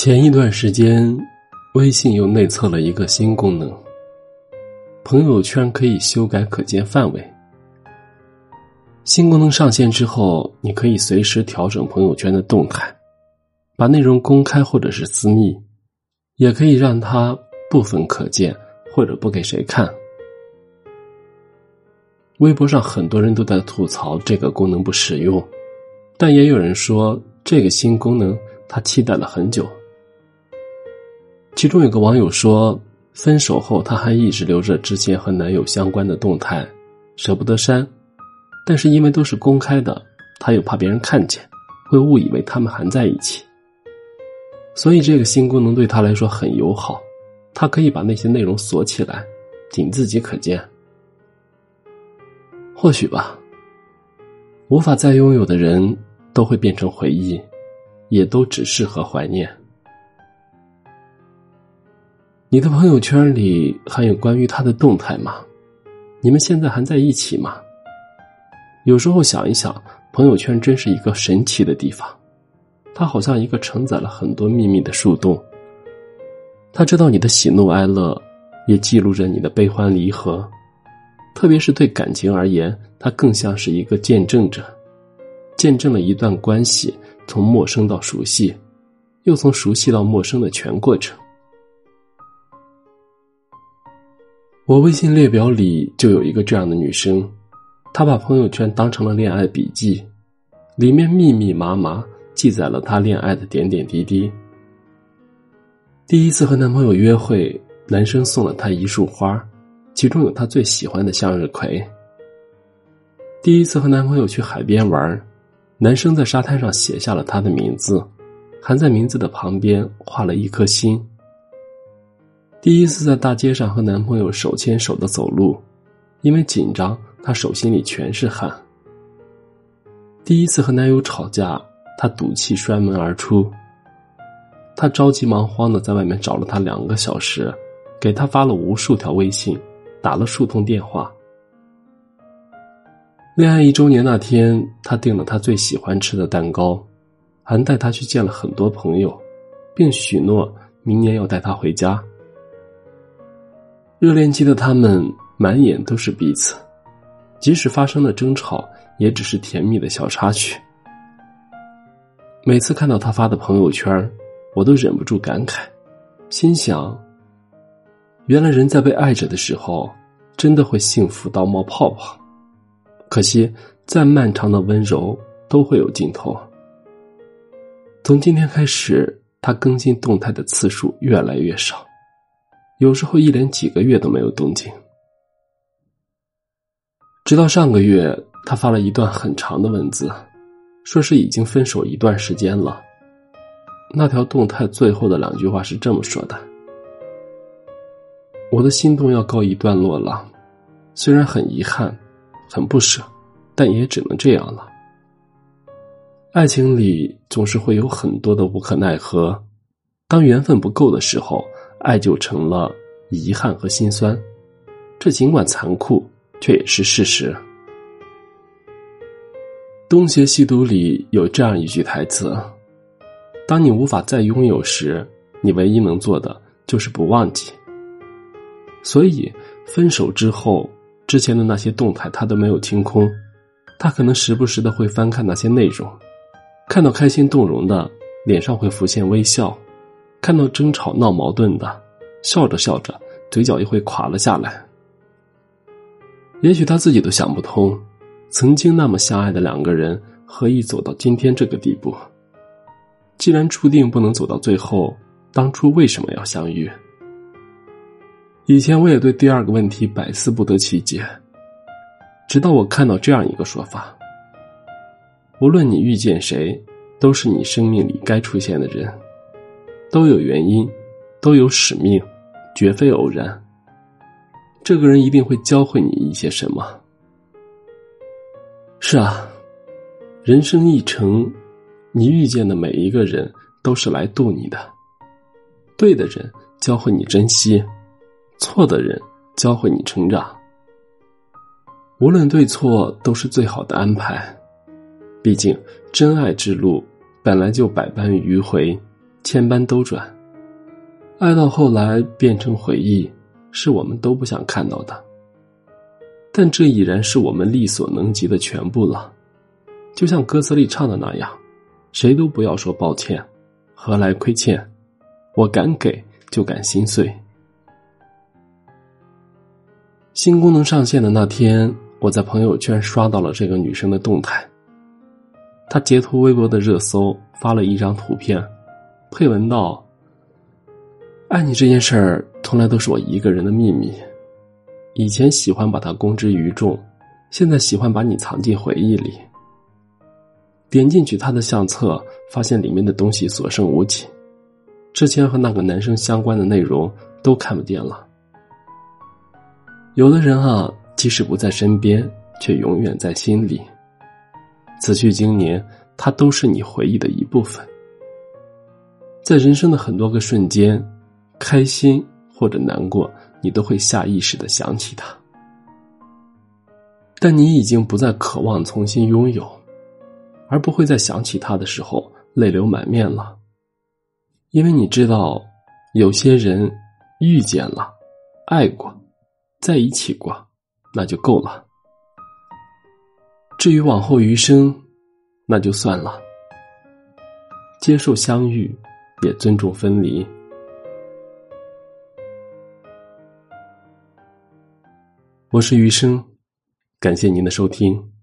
前一段时间，微信又内测了一个新功能：朋友圈可以修改可见范围。新功能上线之后，你可以随时调整朋友圈的动态，把内容公开或者是私密，也可以让它部分可见或者不给谁看。微博上很多人都在吐槽这个功能不实用，但也有人说这个新功能他期待了很久。其中有个网友说，分手后他还一直留着之前和男友相关的动态，舍不得删，但是因为都是公开的，他又怕别人看见，会误以为他们还在一起，所以这个新功能对他来说很友好，他可以把那些内容锁起来，仅自己可见。或许吧，无法再拥有的人都会变成回忆，也都只适合怀念。你的朋友圈里还有关于他的动态吗？你们现在还在一起吗？有时候想一想，朋友圈真是一个神奇的地方，它好像一个承载了很多秘密的树洞。他知道你的喜怒哀乐，也记录着你的悲欢离合。特别是对感情而言，它更像是一个见证者，见证了一段关系从陌生到熟悉，又从熟悉到陌生的全过程。我微信列表里就有一个这样的女生，她把朋友圈当成了恋爱笔记，里面密密麻麻记载了她恋爱的点点滴滴。第一次和男朋友约会，男生送了她一束花，其中有她最喜欢的向日葵。第一次和男朋友去海边玩，男生在沙滩上写下了她的名字，还在名字的旁边画了一颗心。第一次在大街上和男朋友手牵手的走路，因为紧张，她手心里全是汗。第一次和男友吵架，她赌气摔门而出。她着急忙慌的在外面找了他两个小时，给他发了无数条微信，打了数通电话。恋爱一周年那天，他订了他最喜欢吃的蛋糕，还带他去见了很多朋友，并许诺明年要带他回家。热恋期的他们满眼都是彼此，即使发生了争吵，也只是甜蜜的小插曲。每次看到他发的朋友圈，我都忍不住感慨，心想：原来人在被爱着的时候，真的会幸福到冒泡泡。可惜，再漫长的温柔都会有尽头。从今天开始，他更新动态的次数越来越少。有时候一连几个月都没有动静，直到上个月，他发了一段很长的文字，说是已经分手一段时间了。那条动态最后的两句话是这么说的：“我的心动要告一段落了，虽然很遗憾，很不舍，但也只能这样了。爱情里总是会有很多的无可奈何，当缘分不够的时候。”爱就成了遗憾和心酸，这尽管残酷，却也是事实。《东邪西毒》里有这样一句台词：“当你无法再拥有时，你唯一能做的就是不忘记。”所以，分手之后，之前的那些动态他都没有清空，他可能时不时的会翻看那些内容，看到开心动容的，脸上会浮现微笑。看到争吵闹矛盾的，笑着笑着，嘴角也会垮了下来。也许他自己都想不通，曾经那么相爱的两个人，何以走到今天这个地步？既然注定不能走到最后，当初为什么要相遇？以前我也对第二个问题百思不得其解，直到我看到这样一个说法：无论你遇见谁，都是你生命里该出现的人。都有原因，都有使命，绝非偶然。这个人一定会教会你一些什么。是啊，人生一程，你遇见的每一个人都是来渡你的。对的人教会你珍惜，错的人教会你成长。无论对错，都是最好的安排。毕竟，真爱之路本来就百般迂回。千般兜转，爱到后来变成回忆，是我们都不想看到的。但这已然是我们力所能及的全部了。就像歌词里唱的那样，谁都不要说抱歉，何来亏欠？我敢给，就敢心碎。新功能上线的那天，我在朋友圈刷到了这个女生的动态。她截图微博的热搜，发了一张图片，配文道：“爱你这件事儿，从来都是我一个人的秘密。以前喜欢把它公之于众，现在喜欢把你藏进回忆里。”点进去他的相册，发现里面的东西所剩无几，之前和那个男生相关的内容都看不见了。有的人啊，即使不在身边，却永远在心里。此去经年，他都是你回忆的一部分。在人生的很多个瞬间，开心或者难过，你都会下意识的想起他，但你已经不再渴望重新拥有。而不会再想起他的时候泪流满面了，因为你知道，有些人遇见了，爱过，在一起过，那就够了。至于往后余生，那就算了。接受相遇，也尊重分离。我是余生，感谢您的收听。